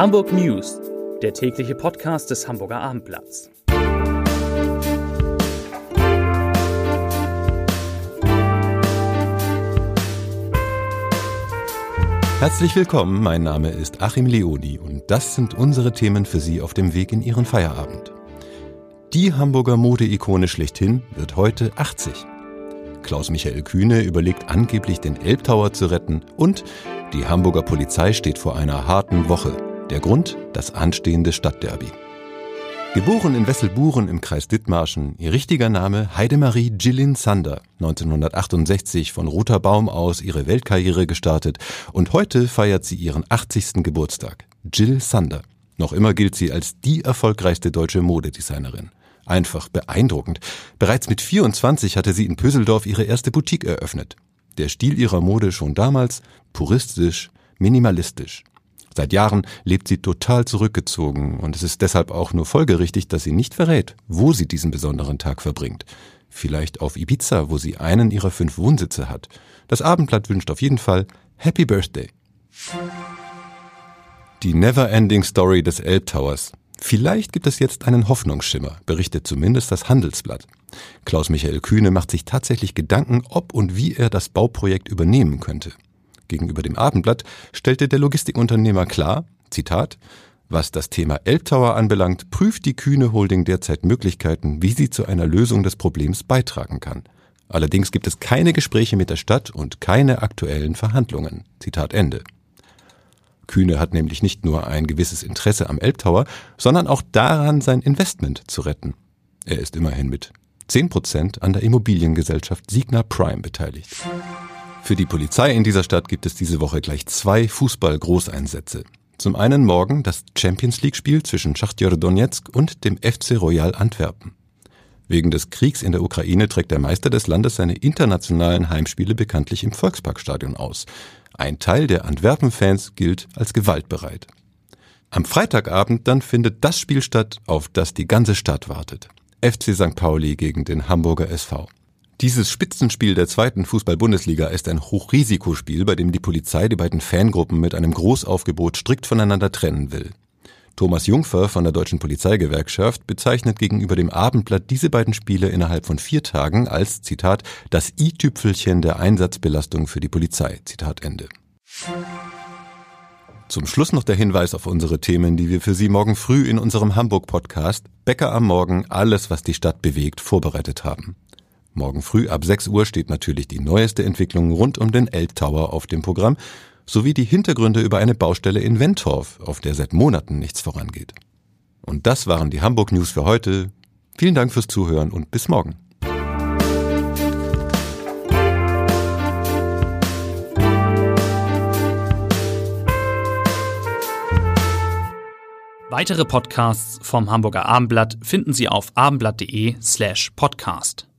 Hamburg News, der tägliche Podcast des Hamburger Abendblatts. Herzlich willkommen, mein Name ist Achim Leoni und das sind unsere Themen für Sie auf dem Weg in Ihren Feierabend. Die Hamburger Modeikone schlechthin wird heute 80. Klaus-Michael Kühne überlegt angeblich den Elbtower zu retten und die Hamburger Polizei steht vor einer harten Woche. Der Grund? Das anstehende Stadtderby. Geboren in Wesselburen im Kreis Dithmarschen, ihr richtiger Name Heidemarie Gillin Sander, 1968 von Ruta Baum aus ihre Weltkarriere gestartet und heute feiert sie ihren 80. Geburtstag. Jill Sander. Noch immer gilt sie als die erfolgreichste deutsche Modedesignerin. Einfach beeindruckend. Bereits mit 24 hatte sie in Pöseldorf ihre erste Boutique eröffnet. Der Stil ihrer Mode schon damals puristisch, minimalistisch. Seit Jahren lebt sie total zurückgezogen und es ist deshalb auch nur folgerichtig, dass sie nicht verrät, wo sie diesen besonderen Tag verbringt. Vielleicht auf Ibiza, wo sie einen ihrer fünf Wohnsitze hat. Das Abendblatt wünscht auf jeden Fall Happy Birthday. Die Never-Ending Story des Elbtowers. Vielleicht gibt es jetzt einen Hoffnungsschimmer, berichtet zumindest das Handelsblatt. Klaus-Michael Kühne macht sich tatsächlich Gedanken, ob und wie er das Bauprojekt übernehmen könnte. Gegenüber dem Abendblatt stellte der Logistikunternehmer klar, Zitat, was das Thema Elbtower anbelangt, prüft die Kühne Holding derzeit Möglichkeiten, wie sie zu einer Lösung des Problems beitragen kann. Allerdings gibt es keine Gespräche mit der Stadt und keine aktuellen Verhandlungen. Zitat Ende. Kühne hat nämlich nicht nur ein gewisses Interesse am Elbtower, sondern auch daran, sein Investment zu retten. Er ist immerhin mit 10% an der Immobiliengesellschaft Signa Prime beteiligt. Für die Polizei in dieser Stadt gibt es diese Woche gleich zwei Fußball-Großeinsätze. Zum einen morgen das Champions League-Spiel zwischen Schachtjör Donetsk und dem FC Royal Antwerpen. Wegen des Kriegs in der Ukraine trägt der Meister des Landes seine internationalen Heimspiele bekanntlich im Volksparkstadion aus. Ein Teil der Antwerpen-Fans gilt als gewaltbereit. Am Freitagabend dann findet das Spiel statt, auf das die ganze Stadt wartet. FC St. Pauli gegen den Hamburger SV. Dieses Spitzenspiel der zweiten Fußball-Bundesliga ist ein Hochrisikospiel, bei dem die Polizei die beiden Fangruppen mit einem Großaufgebot strikt voneinander trennen will. Thomas Jungfer von der Deutschen Polizeigewerkschaft bezeichnet gegenüber dem Abendblatt diese beiden Spiele innerhalb von vier Tagen als, Zitat, das i-Tüpfelchen der Einsatzbelastung für die Polizei. Zitat Ende. Zum Schluss noch der Hinweis auf unsere Themen, die wir für Sie morgen früh in unserem Hamburg-Podcast Bäcker am Morgen alles, was die Stadt bewegt, vorbereitet haben. Morgen früh ab 6 Uhr steht natürlich die neueste Entwicklung rund um den Elbtower auf dem Programm, sowie die Hintergründe über eine Baustelle in Wentorf, auf der seit Monaten nichts vorangeht. Und das waren die Hamburg News für heute. Vielen Dank fürs Zuhören und bis morgen. Weitere Podcasts vom Hamburger Abendblatt finden Sie auf abendblatt.de slash podcast.